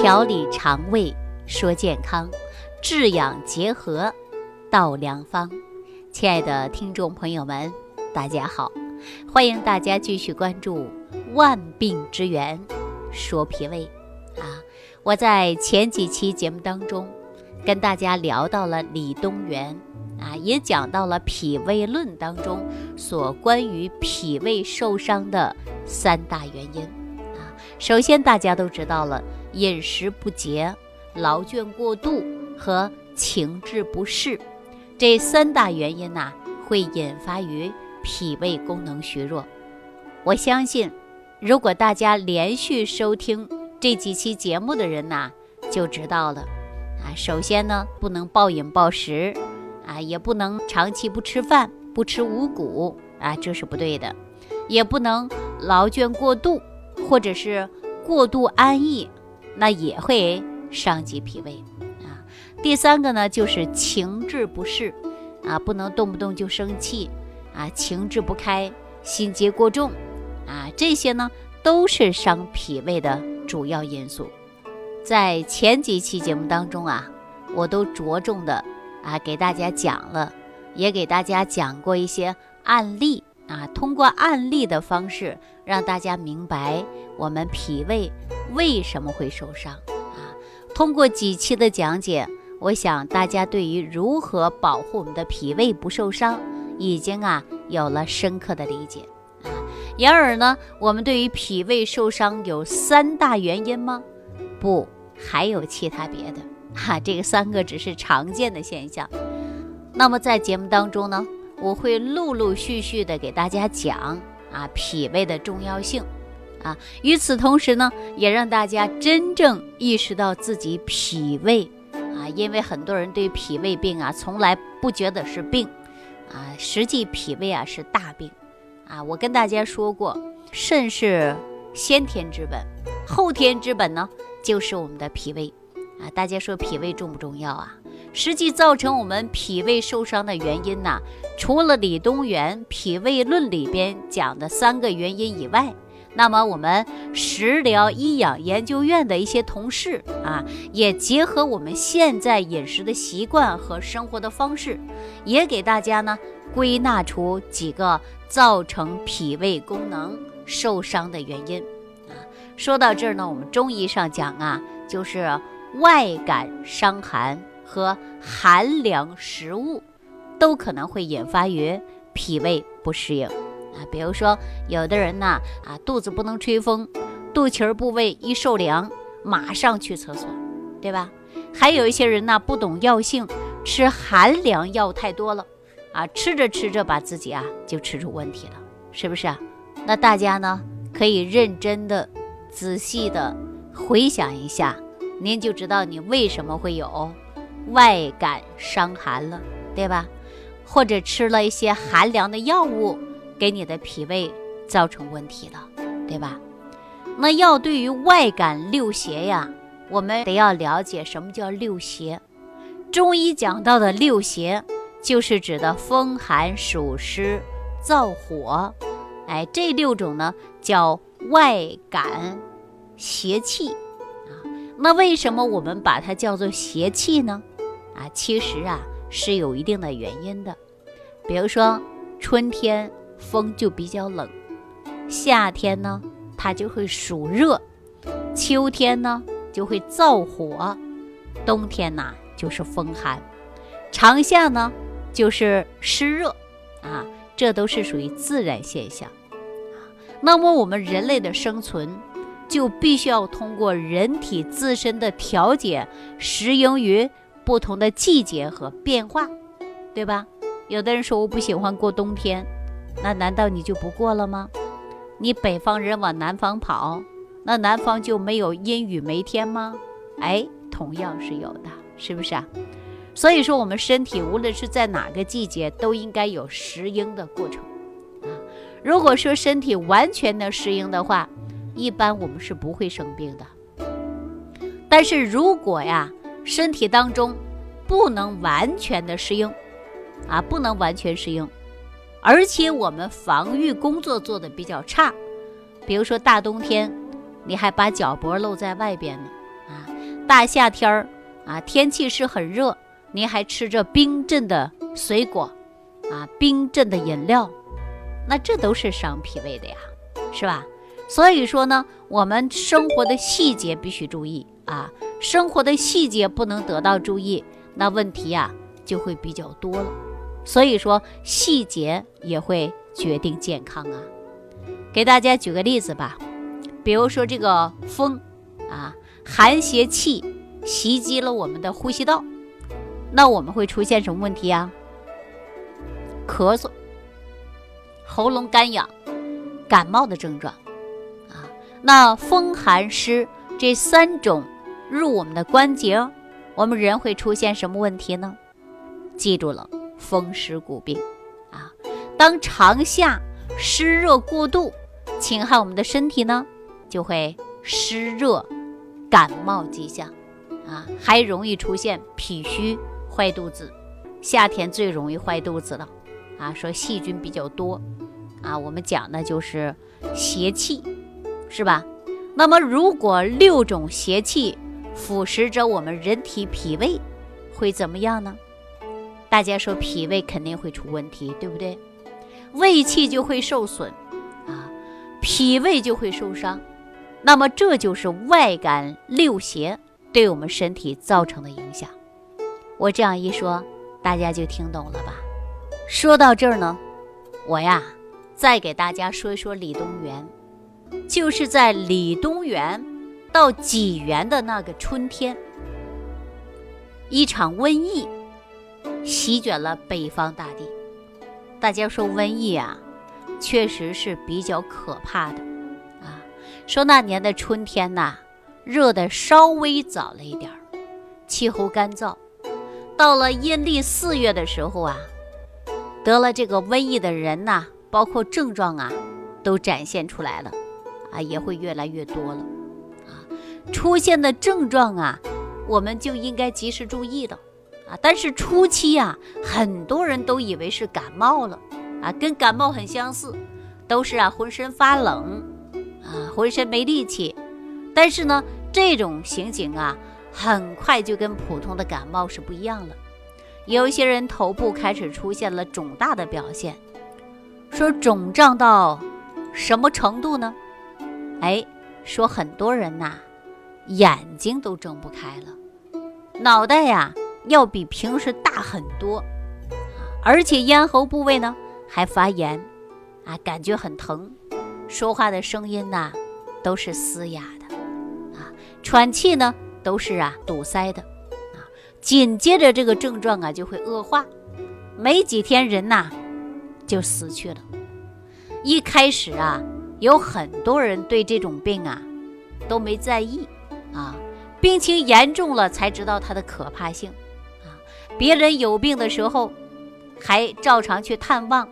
调理肠胃，说健康，治养结合，道良方。亲爱的听众朋友们，大家好，欢迎大家继续关注《万病之源说脾胃》啊。我在前几期节目当中跟大家聊到了李东垣啊，也讲到了《脾胃论》当中所关于脾胃受伤的三大原因。首先，大家都知道了。饮食不节、劳倦过度和情志不适，这三大原因呐，会引发于脾胃功能虚弱。我相信，如果大家连续收听这几期节目的人呐，就知道了。啊，首先呢，不能暴饮暴食，啊，也不能长期不吃饭、不吃五谷，啊，这是不对的。也不能劳倦过度，或者是过度安逸。那也会伤及脾胃啊。第三个呢，就是情志不适啊，不能动不动就生气啊，情志不开，心结过重啊，这些呢都是伤脾胃的主要因素。在前几期节目当中啊，我都着重的啊给大家讲了，也给大家讲过一些案例啊，通过案例的方式让大家明白我们脾胃。为什么会受伤啊？通过几期的讲解，我想大家对于如何保护我们的脾胃不受伤，已经啊有了深刻的理解啊。然而呢，我们对于脾胃受伤有三大原因吗？不，还有其他别的哈。这个三个只是常见的现象。那么在节目当中呢，我会陆陆续续的给大家讲啊脾胃的重要性。啊，与此同时呢，也让大家真正意识到自己脾胃啊，因为很多人对脾胃病啊，从来不觉得是病啊，实际脾胃啊是大病啊。我跟大家说过，肾是先天之本，后天之本呢就是我们的脾胃啊。大家说脾胃重不重要啊？实际造成我们脾胃受伤的原因呢，除了李东垣《脾胃论》里边讲的三个原因以外。那么，我们食疗医养研究院的一些同事啊，也结合我们现在饮食的习惯和生活的方式，也给大家呢归纳出几个造成脾胃功能受伤的原因啊。说到这儿呢，我们中医上讲啊，就是外感伤寒和寒凉食物，都可能会引发于脾胃不适应。啊，比如说有的人呢，啊肚子不能吹风，肚脐部位一受凉，马上去厕所，对吧？还有一些人呢，不懂药性，吃寒凉药太多了，啊，吃着吃着把自己啊就吃出问题了，是不是啊？那大家呢可以认真的、仔细的回想一下，您就知道你为什么会有外感伤寒了，对吧？或者吃了一些寒凉的药物。给你的脾胃造成问题了，对吧？那要对于外感六邪呀，我们得要了解什么叫六邪。中医讲到的六邪，就是指的风寒暑湿燥火，哎，这六种呢叫外感邪气啊。那为什么我们把它叫做邪气呢？啊，其实啊是有一定的原因的，比如说春天。风就比较冷，夏天呢，它就会暑热；秋天呢，就会燥火；冬天呢，就是风寒；长夏呢，就是湿热。啊，这都是属于自然现象。那么我们人类的生存，就必须要通过人体自身的调节，适应于不同的季节和变化，对吧？有的人说我不喜欢过冬天。那难道你就不过了吗？你北方人往南方跑，那南方就没有阴雨梅天吗？哎，同样是有的，是不是啊？所以说，我们身体无论是在哪个季节，都应该有适应的过程啊。如果说身体完全的适应的话，一般我们是不会生病的。但是如果呀，身体当中不能完全的适应，啊，不能完全适应。而且我们防御工作做的比较差，比如说大冬天，你还把脚脖露在外边呢，啊，大夏天儿啊，天气是很热，您还吃着冰镇的水果，啊，冰镇的饮料，那这都是伤脾胃的呀，是吧？所以说呢，我们生活的细节必须注意啊，生活的细节不能得到注意，那问题呀就会比较多了。所以说，细节也会决定健康啊。给大家举个例子吧，比如说这个风啊，寒邪气袭击了我们的呼吸道，那我们会出现什么问题呀？咳嗽、喉咙干痒、感冒的症状啊。那风寒湿这三种入我们的关节，我们人会出现什么问题呢？记住了。风湿骨病，啊，当长夏湿热过度侵害我们的身体呢，就会湿热感冒迹象，啊，还容易出现脾虚坏肚子。夏天最容易坏肚子了，啊，说细菌比较多，啊，我们讲的就是邪气，是吧？那么如果六种邪气腐蚀着我们人体脾胃，会怎么样呢？大家说脾胃肯定会出问题，对不对？胃气就会受损，啊，脾胃就会受伤。那么这就是外感六邪对我们身体造成的影响。我这样一说，大家就听懂了吧？说到这儿呢，我呀再给大家说一说李东垣，就是在李东垣到济源的那个春天，一场瘟疫。席卷了北方大地，大家说瘟疫啊，确实是比较可怕的啊。说那年的春天呐，热的稍微早了一点儿，气候干燥。到了阴历四月的时候啊，得了这个瘟疫的人呐，包括症状啊，都展现出来了啊，也会越来越多了。出现的症状啊，我们就应该及时注意的。啊，但是初期啊，很多人都以为是感冒了，啊，跟感冒很相似，都是啊浑身发冷，啊浑身没力气。但是呢，这种情景啊，很快就跟普通的感冒是不一样了。有些人头部开始出现了肿大的表现，说肿胀到什么程度呢？哎，说很多人呐，眼睛都睁不开了，脑袋呀。要比平时大很多，而且咽喉部位呢还发炎，啊，感觉很疼，说话的声音呐都是嘶哑的，啊，喘气呢都是啊堵塞的，啊，紧接着这个症状啊就会恶化，没几天人呐就死去了。一开始啊有很多人对这种病啊都没在意，啊，病情严重了才知道它的可怕性。啊别人有病的时候，还照常去探望，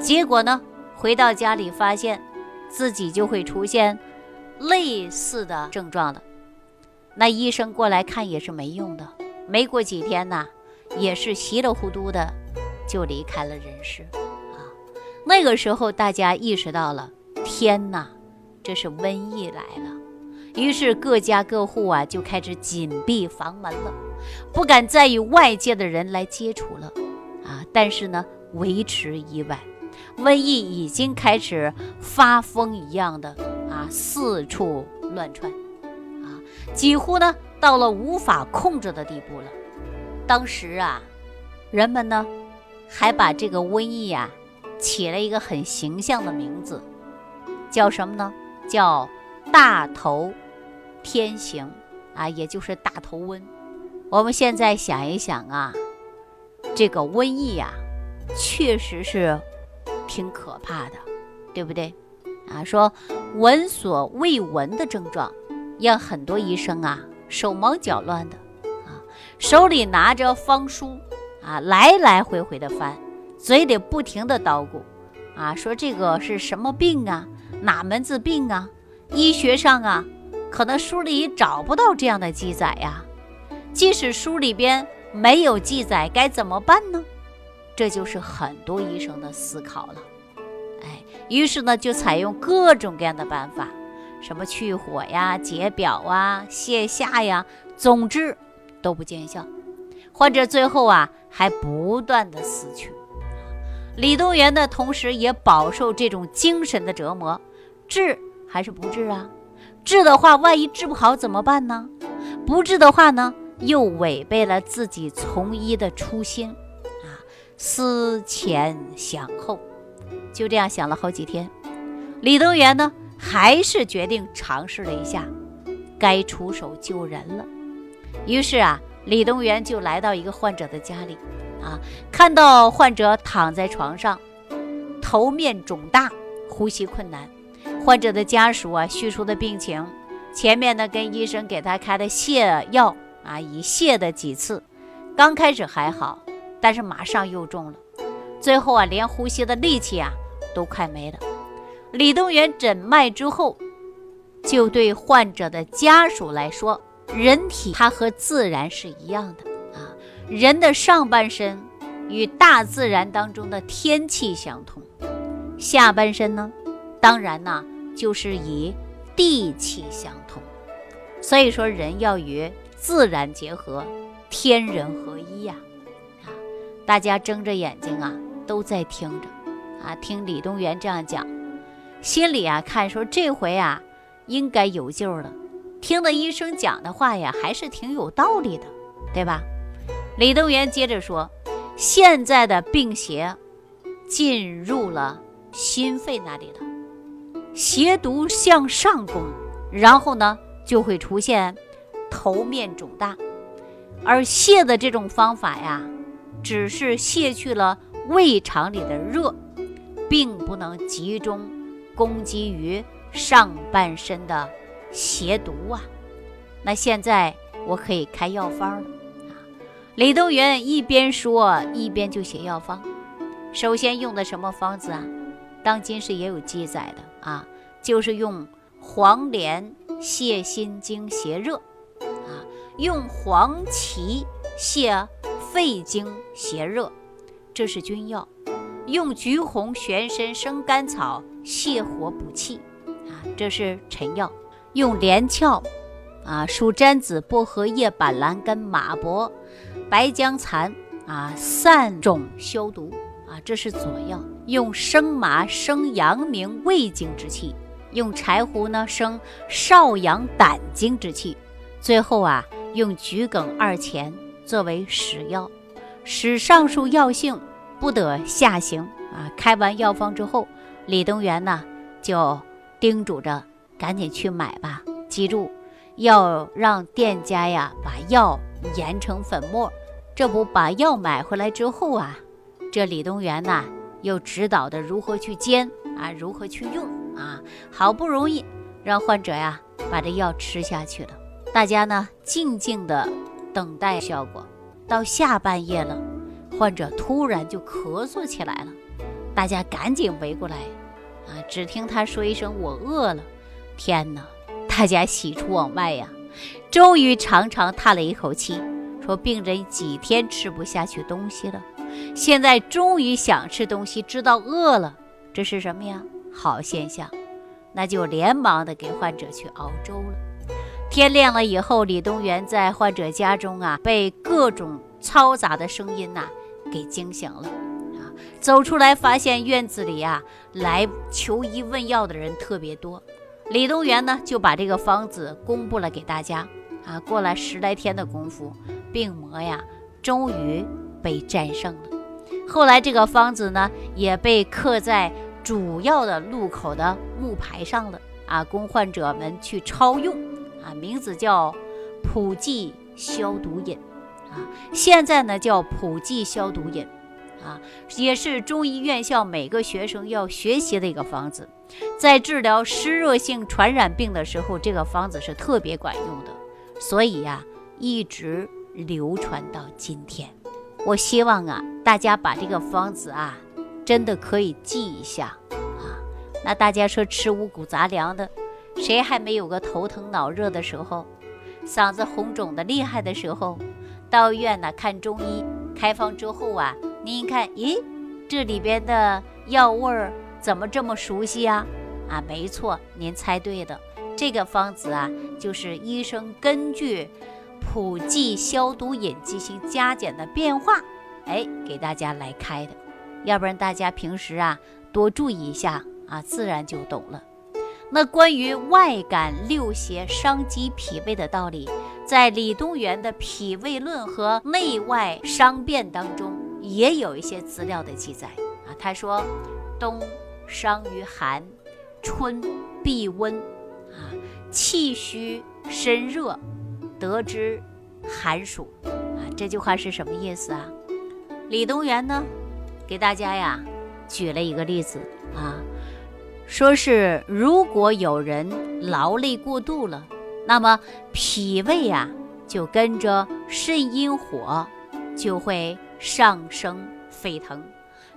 结果呢，回到家里发现自己就会出现类似的症状了。那医生过来看也是没用的，没过几天呐，也是稀里糊涂的就离开了人世啊。那个时候大家意识到了，天哪，这是瘟疫来了，于是各家各户啊就开始紧闭房门了。不敢再与外界的人来接触了，啊！但是呢，维持以外，瘟疫已经开始发疯一样的啊，四处乱窜，啊，几乎呢到了无法控制的地步了。当时啊，人们呢还把这个瘟疫啊起了一个很形象的名字，叫什么呢？叫大头天行啊，也就是大头瘟。我们现在想一想啊，这个瘟疫呀，确实是挺可怕的，对不对？啊，说闻所未闻的症状，让很多医生啊手忙脚乱的啊，手里拿着方书啊，来来回回的翻，嘴里不停的叨咕啊，说这个是什么病啊？哪门子病啊？医学上啊，可能书里找不到这样的记载呀。即使书里边没有记载，该怎么办呢？这就是很多医生的思考了。哎，于是呢，就采用各种各样的办法，什么去火呀、解表啊、泻下呀，总之都不见效。患者最后啊，还不断的死去。李东垣呢，同时也饱受这种精神的折磨，治还是不治啊？治的话，万一治不好怎么办呢？不治的话呢，又违背了自己从医的初心啊！思前想后，就这样想了好几天。李东垣呢，还是决定尝试了一下，该出手救人了。于是啊，李东垣就来到一个患者的家里。啊，看到患者躺在床上，头面肿大，呼吸困难。患者的家属啊，叙述的病情，前面呢跟医生给他开的泻药啊，已泻的几次，刚开始还好，但是马上又重了，最后啊，连呼吸的力气啊都快没了。李东垣诊脉之后，就对患者的家属来说，人体它和自然是一样的啊。人的上半身与大自然当中的天气相同，下半身呢，当然呢就是以地气相通。所以说，人要与自然结合，天人合一呀！啊，大家睁着眼睛啊，都在听着啊，听李东垣这样讲，心里啊看说这回啊应该有救了。听的医生讲的话呀，还是挺有道理的，对吧？李东垣接着说：“现在的病邪进入了心肺那里了，邪毒向上攻，然后呢就会出现头面肿大。而泻的这种方法呀，只是泻去了胃肠里的热，并不能集中攻击于上半身的邪毒啊。那现在我可以开药方了。”李东垣一边说，一边就写药方。首先用的什么方子啊？当今是也有记载的啊，就是用黄连泻心经邪热，啊，用黄芪泻肺经邪热，这是君药；用橘红玄参生甘草泻火补气，啊，这是臣药；用连翘，啊，蜀毡子、薄荷叶、板蓝根、马勃。白僵蚕啊，散肿消毒啊，这是佐药。用生麻生阳明胃经之气，用柴胡呢生少阳胆经之气。最后啊，用桔梗二钱作为使药。使上述药性不得下行啊。开完药方之后，李东垣呢就叮嘱着赶紧去买吧。记住，要让店家呀把药。研成粉末，这不把药买回来之后啊，这李东垣呐又指导的如何去煎啊，如何去用啊，好不容易让患者呀把这药吃下去了。大家呢静静的等待效果。到下半夜了，患者突然就咳嗽起来了，大家赶紧围过来啊，只听他说一声：“我饿了。”天哪，大家喜出望外呀！终于长长叹了一口气，说：“病人几天吃不下去东西了，现在终于想吃东西，知道饿了，这是什么呀？好现象。那就连忙的给患者去熬粥了。天亮了以后，李东垣在患者家中啊，被各种嘈杂的声音呐给惊醒了啊，走出来发现院子里啊来求医问药的人特别多。”李东垣呢，就把这个方子公布了给大家啊。过了十来天的功夫，病魔呀，终于被战胜了。后来这个方子呢，也被刻在主要的路口的木牌上了啊，供患者们去抄用啊。名字叫普济消毒饮啊，现在呢叫普济消毒饮啊，也是中医院校每个学生要学习的一个方子。在治疗湿热性传染病的时候，这个方子是特别管用的，所以呀，一直流传到今天。我希望啊，大家把这个方子啊，真的可以记一下啊。那大家说吃五谷杂粮的，谁还没有个头疼脑热的时候，嗓子红肿的厉害的时候，到医院呢看中医开方之后啊，您一看，咦，这里边的药味儿。怎么这么熟悉呀？啊，没错，您猜对的，这个方子啊，就是医生根据普济消毒饮进行加减的变化，哎，给大家来开的。要不然大家平时啊多注意一下啊，自然就懂了。那关于外感六邪伤及脾胃的道理，在李东垣的《脾胃论》和《内外伤变》当中也有一些资料的记载啊。他说，冬伤于寒，春必温，啊，气虚身热，得之寒暑，啊，这句话是什么意思啊？李东垣呢，给大家呀举了一个例子啊。说是如果有人劳累过度了，那么脾胃呀就跟着肾阴火就会上升沸腾。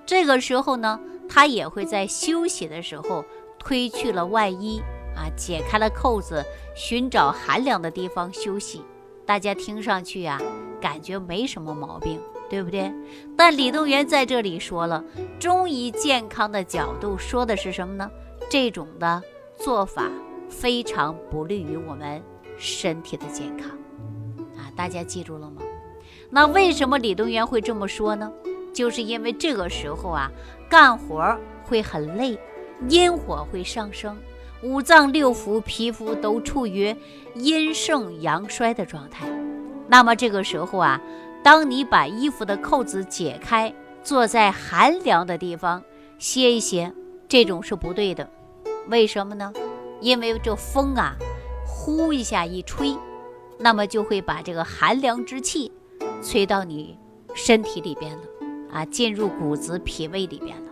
这个时候呢，他也会在休息的时候推去了外衣啊，解开了扣子，寻找寒凉的地方休息。大家听上去呀，感觉没什么毛病，对不对？但李东垣在这里说了，中医健康的角度说的是什么呢？这种的做法非常不利于我们身体的健康啊！大家记住了吗？那为什么李东垣会这么说呢？就是因为这个时候啊，干活会很累，阴火会上升，五脏六腑、皮肤都处于阴盛阳衰的状态。那么这个时候啊，当你把衣服的扣子解开，坐在寒凉的地方歇一歇，这种是不对的。为什么呢？因为这风啊，呼一下一吹，那么就会把这个寒凉之气吹到你身体里边了啊，进入骨子、脾胃里边了。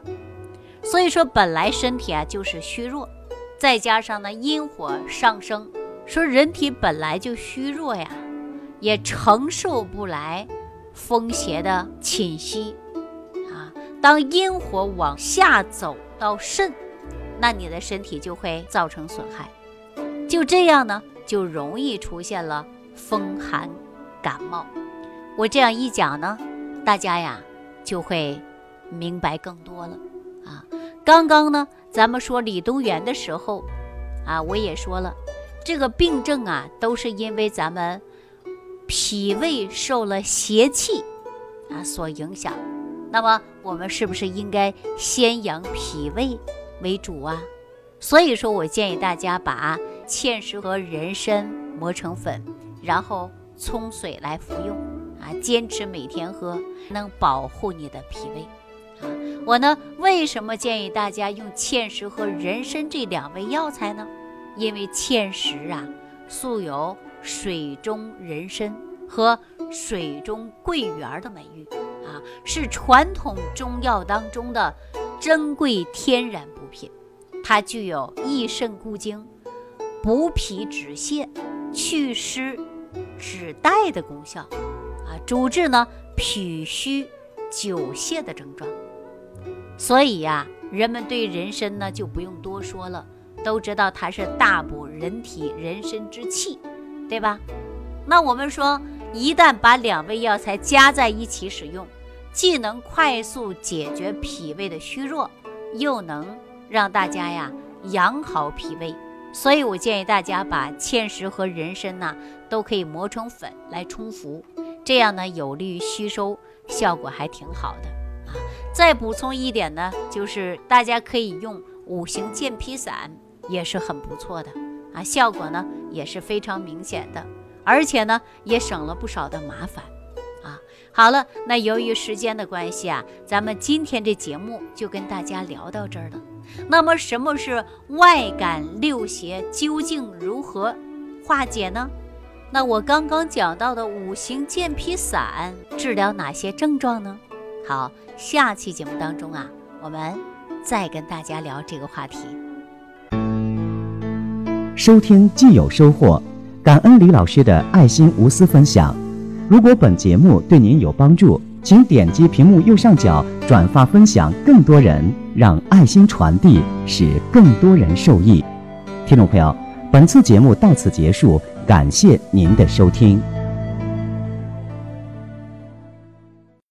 所以说，本来身体啊就是虚弱，再加上呢阴火上升，说人体本来就虚弱呀，也承受不来风邪的侵袭啊。当阴火往下走到肾。那你的身体就会造成损害，就这样呢，就容易出现了风寒感冒。我这样一讲呢，大家呀就会明白更多了啊。刚刚呢，咱们说李东垣的时候啊，我也说了，这个病症啊都是因为咱们脾胃受了邪气啊所影响。那么我们是不是应该先养脾胃？为主啊，所以说我建议大家把芡实和人参磨成粉，然后冲水来服用啊，坚持每天喝，能保护你的脾胃。我呢，为什么建议大家用芡实和人参这两味药材呢？因为芡实啊，素有水中人参和水中桂圆的美誉啊，是传统中药当中的珍贵天然补。品，它具有益肾固精、补脾止泻、祛湿止带的功效，啊，主治呢脾虚久泻的症状。所以呀，人们对人参呢就不用多说了，都知道它是大补人体人参之气，对吧？那我们说，一旦把两味药材加在一起使用，既能快速解决脾胃的虚弱，又能让大家呀养好脾胃，所以我建议大家把芡实和人参呐都可以磨成粉来冲服，这样呢有利于吸收，效果还挺好的。再补充一点呢，就是大家可以用五行健脾散，也是很不错的啊，效果呢也是非常明显的，而且呢也省了不少的麻烦啊。好了，那由于时间的关系啊，咱们今天这节目就跟大家聊到这儿了。那么，什么是外感六邪？究竟如何化解呢？那我刚刚讲到的五行健脾散治疗哪些症状呢？好，下期节目当中啊，我们再跟大家聊这个话题。收听既有收获，感恩李老师的爱心无私分享。如果本节目对您有帮助，请点击屏幕右上角转发分享，更多人让爱心传递，使更多人受益。听众朋友，本次节目到此结束，感谢您的收听。